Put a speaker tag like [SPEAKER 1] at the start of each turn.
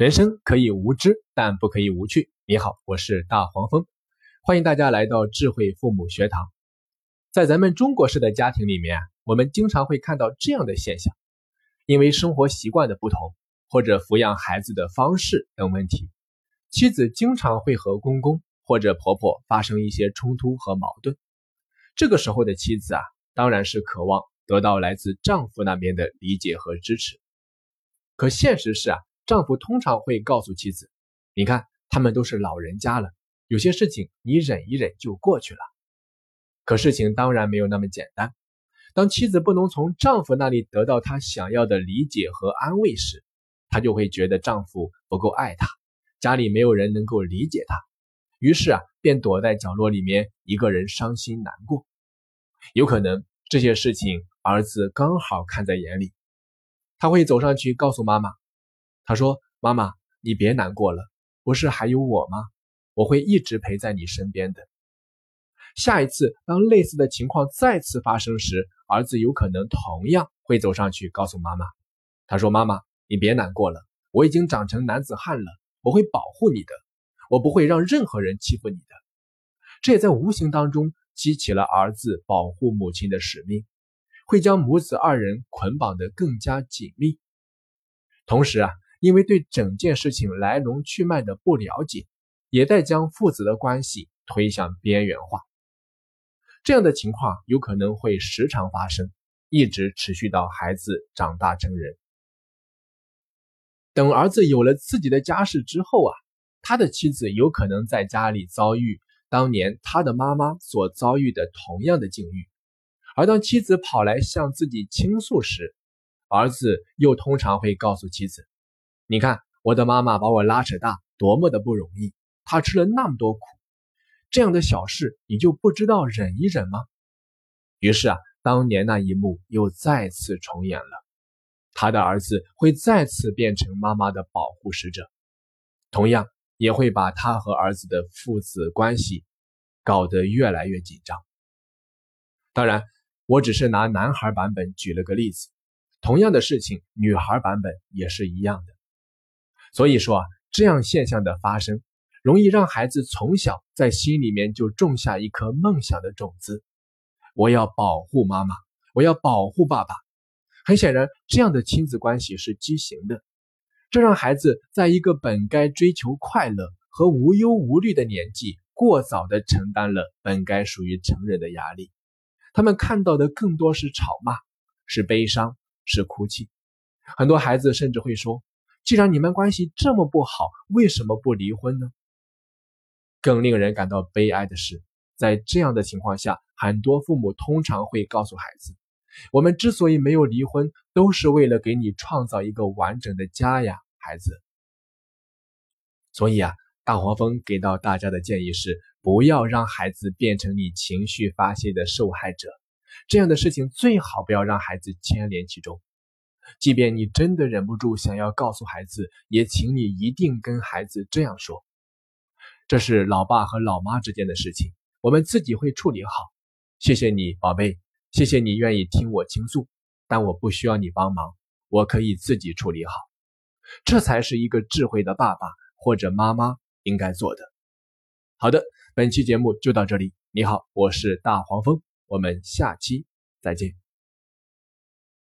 [SPEAKER 1] 人生可以无知，但不可以无趣。你好，我是大黄蜂，欢迎大家来到智慧父母学堂。在咱们中国式的家庭里面，我们经常会看到这样的现象：因为生活习惯的不同，或者抚养孩子的方式等问题，妻子经常会和公公或者婆婆发生一些冲突和矛盾。这个时候的妻子啊，当然是渴望得到来自丈夫那边的理解和支持。可现实是啊。丈夫通常会告诉妻子：“你看，他们都是老人家了，有些事情你忍一忍就过去了。”可事情当然没有那么简单。当妻子不能从丈夫那里得到她想要的理解和安慰时，她就会觉得丈夫不够爱她，家里没有人能够理解她，于是啊，便躲在角落里面一个人伤心难过。有可能这些事情儿子刚好看在眼里，他会走上去告诉妈妈。他说：“妈妈，你别难过了，不是还有我吗？我会一直陪在你身边的。”下一次当类似的情况再次发生时，儿子有可能同样会走上去告诉妈妈：“他说，妈妈，你别难过了，我已经长成男子汉了，我会保护你的，我不会让任何人欺负你的。”这也在无形当中激起了儿子保护母亲的使命，会将母子二人捆绑得更加紧密。同时啊。因为对整件事情来龙去脉的不了解，也在将父子的关系推向边缘化。这样的情况有可能会时常发生，一直持续到孩子长大成人。等儿子有了自己的家室之后啊，他的妻子有可能在家里遭遇当年他的妈妈所遭遇的同样的境遇。而当妻子跑来向自己倾诉时，儿子又通常会告诉妻子。你看，我的妈妈把我拉扯大，多么的不容易，她吃了那么多苦，这样的小事你就不知道忍一忍吗？于是啊，当年那一幕又再次重演了，他的儿子会再次变成妈妈的保护使者，同样也会把他和儿子的父子关系搞得越来越紧张。当然，我只是拿男孩版本举了个例子，同样的事情，女孩版本也是一样的。所以说啊，这样现象的发生，容易让孩子从小在心里面就种下一颗梦想的种子。我要保护妈妈，我要保护爸爸。很显然，这样的亲子关系是畸形的，这让孩子在一个本该追求快乐和无忧无虑的年纪，过早的承担了本该属于成人的压力。他们看到的更多是吵骂，是悲伤，是哭泣。很多孩子甚至会说。既然你们关系这么不好，为什么不离婚呢？更令人感到悲哀的是，在这样的情况下，很多父母通常会告诉孩子：“我们之所以没有离婚，都是为了给你创造一个完整的家呀，孩子。”所以啊，大黄蜂给到大家的建议是：不要让孩子变成你情绪发泄的受害者，这样的事情最好不要让孩子牵连其中。即便你真的忍不住想要告诉孩子，也请你一定跟孩子这样说：“这是老爸和老妈之间的事情，我们自己会处理好。谢谢你，宝贝，谢谢你愿意听我倾诉，但我不需要你帮忙，我可以自己处理好。这才是一个智慧的爸爸或者妈妈应该做的。”好的，本期节目就到这里。你好，我是大黄蜂，我们下期再见。